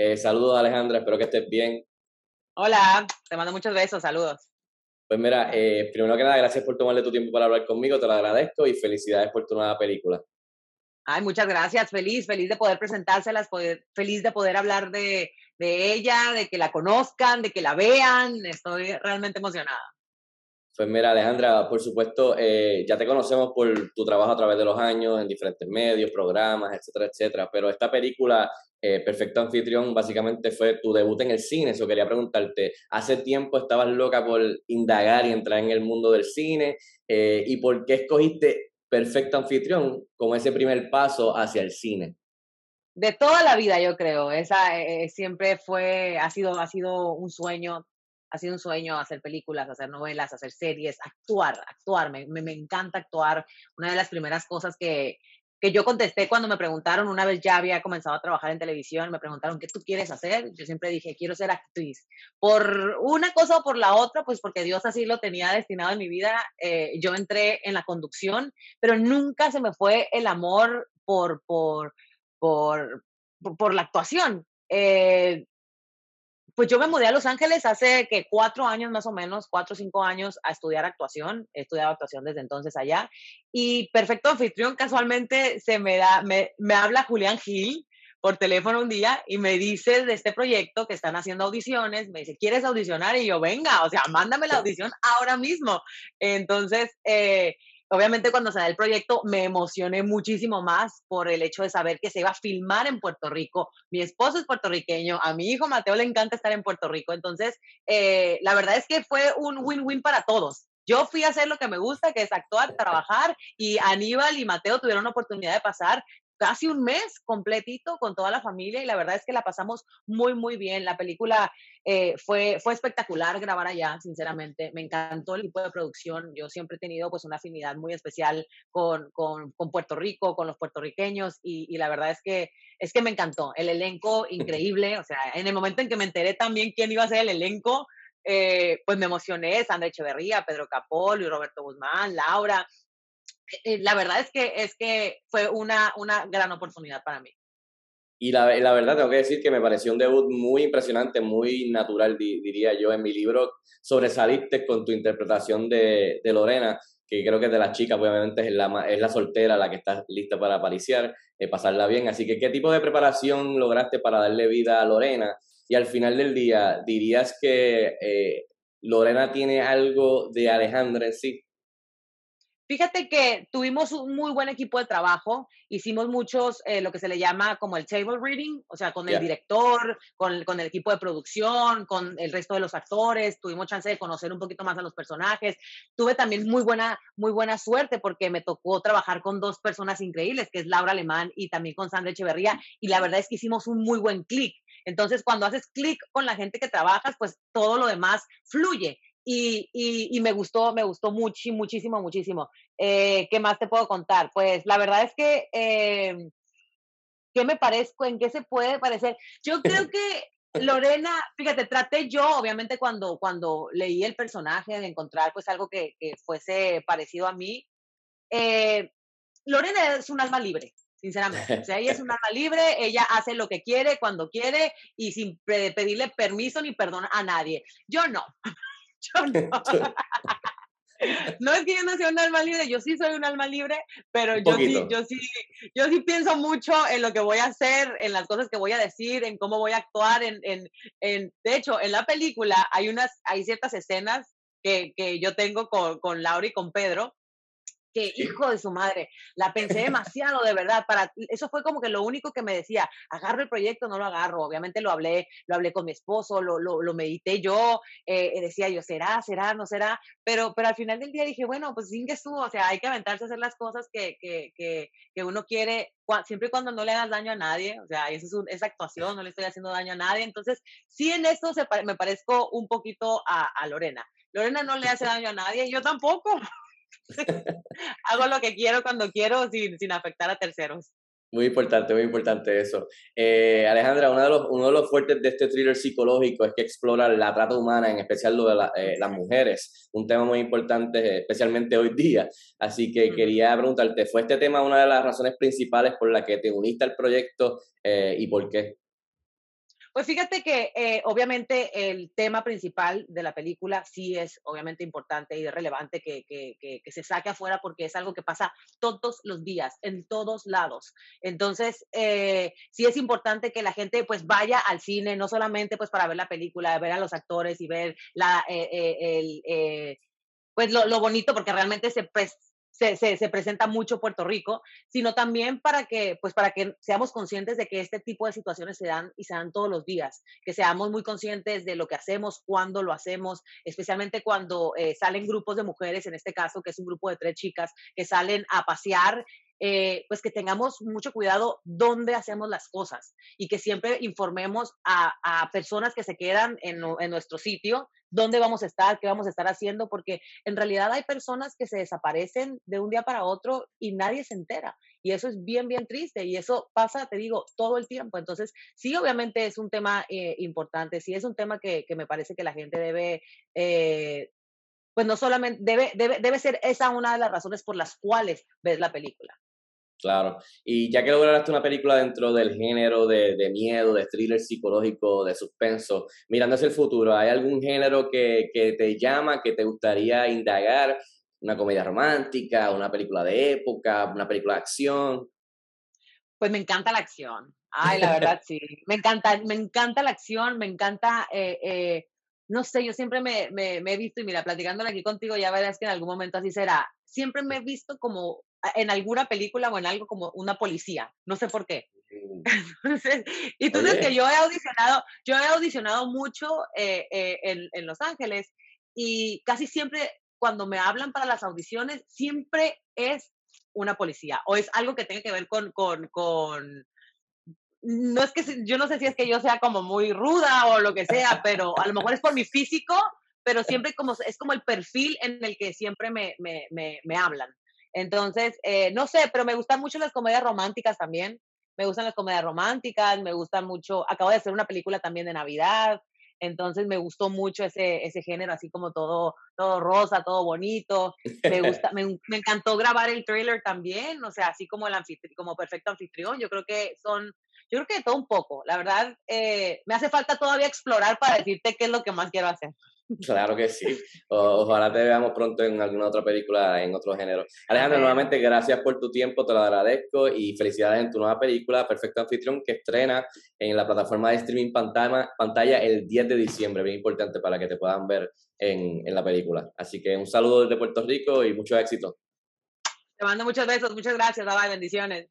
Eh, saludos Alejandra, espero que estés bien. Hola, te mando muchos besos, saludos. Pues mira, eh, primero que nada, gracias por tomarle tu tiempo para hablar conmigo, te lo agradezco y felicidades por tu nueva película. Ay, muchas gracias, feliz, feliz de poder presentárselas, feliz de poder hablar de, de ella, de que la conozcan, de que la vean, estoy realmente emocionada. Pues mira, Alejandra, por supuesto, eh, ya te conocemos por tu trabajo a través de los años en diferentes medios, programas, etcétera, etcétera. Pero esta película, eh, Perfecto Anfitrión, básicamente fue tu debut en el cine. Eso quería preguntarte, ¿hace tiempo estabas loca por indagar y entrar en el mundo del cine? Eh, ¿Y por qué escogiste Perfecto Anfitrión como ese primer paso hacia el cine? De toda la vida, yo creo. Esa siempre fue, ha sido, ha sido un sueño ha sido un sueño hacer películas, hacer novelas, hacer series, actuar, actuar, me, me, encanta actuar. Una de las primeras cosas que, que yo contesté cuando me preguntaron, una vez ya había comenzado a trabajar en televisión, me preguntaron, ¿qué tú quieres hacer? Yo siempre dije, quiero ser actriz. Por una cosa o por la otra, pues porque Dios así lo tenía destinado en mi vida, eh, yo entré en la conducción, pero nunca se me fue el amor por, por, por, por, la actuación. Eh, pues yo me mudé a Los Ángeles hace que cuatro años más o menos, cuatro o cinco años a estudiar actuación. He estudiado actuación desde entonces allá. Y Perfecto Anfitrión casualmente se me da, me, me habla Julián Gil por teléfono un día y me dice de este proyecto que están haciendo audiciones, me dice, ¿quieres audicionar? Y yo, venga, o sea, mándame la audición ahora mismo. Entonces, eh, Obviamente cuando se da el proyecto me emocioné muchísimo más por el hecho de saber que se iba a filmar en Puerto Rico. Mi esposo es puertorriqueño, a mi hijo Mateo le encanta estar en Puerto Rico. Entonces, eh, la verdad es que fue un win-win para todos. Yo fui a hacer lo que me gusta, que es actuar, trabajar, y Aníbal y Mateo tuvieron la oportunidad de pasar casi un mes completito con toda la familia y la verdad es que la pasamos muy, muy bien. La película eh, fue, fue espectacular grabar allá, sinceramente. Me encantó el tipo de producción. Yo siempre he tenido pues una afinidad muy especial con, con, con Puerto Rico, con los puertorriqueños y, y, la verdad es que, es que me encantó. El elenco increíble, o sea, en el momento en que me enteré también quién iba a ser el elenco, eh, pues me emocioné, Sandra Echeverría, Pedro Capol, Roberto Guzmán, Laura, eh, la verdad es que, es que fue una, una gran oportunidad para mí. Y la, la, verdad, tengo que decir que me pareció un debut muy impresionante, muy natural, diría yo. En mi libro sobresaliste con tu interpretación de, de, Lorena, que creo que es de las chicas, obviamente es la, es la soltera la que está lista para apariciar, eh, pasarla bien. Así que, ¿qué tipo de preparación lograste para darle vida a Lorena? Y al final del día, ¿dirías que eh, Lorena tiene algo de Alejandra en sí? Fíjate que tuvimos un muy buen equipo de trabajo, hicimos muchos, eh, lo que se le llama como el table reading, o sea, con el director, con, con, el equipo de producción, con el resto de los actores, tuvimos chance de conocer un poquito más a los personajes. Tuve también muy buena, muy buena suerte porque me tocó trabajar con dos personas increíbles, que es Laura Alemán y también con Sandra Echeverría, y la verdad es que hicimos un muy buen clic. Entonces, cuando haces clic con la gente que trabajas, pues todo lo demás fluye. Y, y, me gustó, me gustó mucho, muchísimo, muchísimo. Eh, ¿Qué más te puedo contar? Pues la verdad es que, eh, ¿qué me parezco? ¿En qué se puede parecer? Yo creo que Lorena, fíjate, traté yo, obviamente, cuando, cuando leí el personaje, de encontrar pues algo que, que fuese parecido a mí. Eh, Lorena es un alma libre, sinceramente. O sea, ella es un alma libre, ella hace lo que quiere, cuando quiere y sin pedirle permiso ni perdón a nadie. Yo no. Yo no. no es que yo no sea un alma libre, yo sí soy un alma libre, pero yo sí, yo sí, yo sí pienso mucho en lo que voy a hacer, en las cosas que voy a decir, en cómo voy a actuar, en, en, en de hecho, en la película hay unas, hay ciertas escenas que, que yo tengo con, con Laura y con Pedro, que hijo de su madre, la pensé demasiado de verdad, para eso fue como que lo único que me decía, agarro el proyecto, no lo agarro, obviamente lo hablé, lo hablé con mi esposo, lo, lo, lo medité yo, eh, decía yo, será, será, no será, pero, pero al final del día dije, bueno, pues sin que estuvo, o sea, hay que aventarse a hacer las cosas que, que, que, que uno quiere, siempre y cuando no le hagas daño a nadie, o sea, esa es esa actuación, no le estoy haciendo daño a nadie, entonces sí en esto se, me parezco un poquito a, a Lorena. Lorena no le hace daño a nadie, yo tampoco. Hago lo que quiero cuando quiero sin, sin afectar a terceros. Muy importante, muy importante eso. Eh, Alejandra, uno de, los, uno de los fuertes de este thriller psicológico es que explora la trata humana, en especial lo de eh, las mujeres, un tema muy importante, especialmente hoy día. Así que quería preguntarte, ¿fue este tema una de las razones principales por la que te uniste al proyecto eh, y por qué? Pues fíjate que eh, obviamente el tema principal de la película sí es obviamente importante y relevante que, que, que, se saque afuera porque es algo que pasa todos los días, en todos lados. Entonces, eh, sí es importante que la gente pues vaya al cine, no solamente pues para ver la película, ver a los actores y ver la, eh, el, pues lo, lo, bonito porque realmente se, pues, se, se, presenta mucho Puerto Rico, sino también para que, pues para que seamos conscientes de que este tipo de situaciones se dan y se dan todos los días, que seamos muy conscientes de lo que hacemos, cuándo lo hacemos, especialmente cuando eh, salen grupos de mujeres, en este caso, que es un grupo de tres chicas, que salen a pasear eh, pues que tengamos mucho cuidado dónde hacemos las cosas y que siempre informemos a, a personas que se quedan en, en, nuestro sitio dónde vamos a estar, qué vamos a estar haciendo, porque en realidad hay personas que se desaparecen de un día para otro y nadie se entera. Y eso es bien, bien triste y eso pasa, te digo, todo el tiempo. Entonces, sí, obviamente es un tema eh, importante, sí es un tema que, que, me parece que la gente debe... Eh, pues no solamente debe, debe, debe ser esa una de las razones por las cuales ves la película. Claro. Y ya que lograste una película dentro del género de, miedo, de thriller psicológico, de suspenso, mirando hacia el futuro, ¿hay algún género que, te llama, que te gustaría indagar? ¿Una comedia romántica, una película de época, una película de acción? Pues me encanta la acción. Ay, la verdad, sí. Me encanta, me encanta la acción, me encanta, eh, eh, no sé, yo siempre me, he visto, y mira, platicándole aquí contigo, ya verás que en algún momento así será. Siempre me he visto como en alguna película o en algo como una policía, no sé por qué. Mm. Entonces, y tú sabes que yo he audicionado, yo he audicionado mucho eh, eh, en, en, Los Ángeles y casi siempre cuando me hablan para las audiciones, siempre es una policía o es algo que tenga que ver con, con, con no es que yo no sé si es que yo sea como muy ruda o lo que sea, pero a lo mejor es por mi físico, pero siempre como es como el perfil en el que siempre me, me, me, me hablan. Entonces, eh, no sé, pero me gustan mucho las comedias románticas también. Me gustan las comedias románticas, me gustan mucho. Acabo de hacer una película también de Navidad, entonces me gustó mucho ese, ese género, así como todo, todo rosa, todo bonito. Me gusta, me, me, encantó grabar el trailer también, o sea, así como el como perfecto anfitrión. Yo creo que son, yo creo que de todo un poco. La verdad, eh, me hace falta todavía explorar para decirte qué es lo que más quiero hacer. Claro que sí. ojalá te veamos pronto en alguna otra película en otro género. Alejandro, nuevamente gracias por tu tiempo, te lo agradezco y felicidades en tu nueva película, Perfecto Anfitrión, que estrena en la plataforma de streaming pantalla, pantalla el 10 de diciembre, bien importante para que te puedan ver en, en la película. Así que un saludo desde Puerto Rico y mucho éxito. Te mando muchos besos, muchas gracias, bye, bendiciones.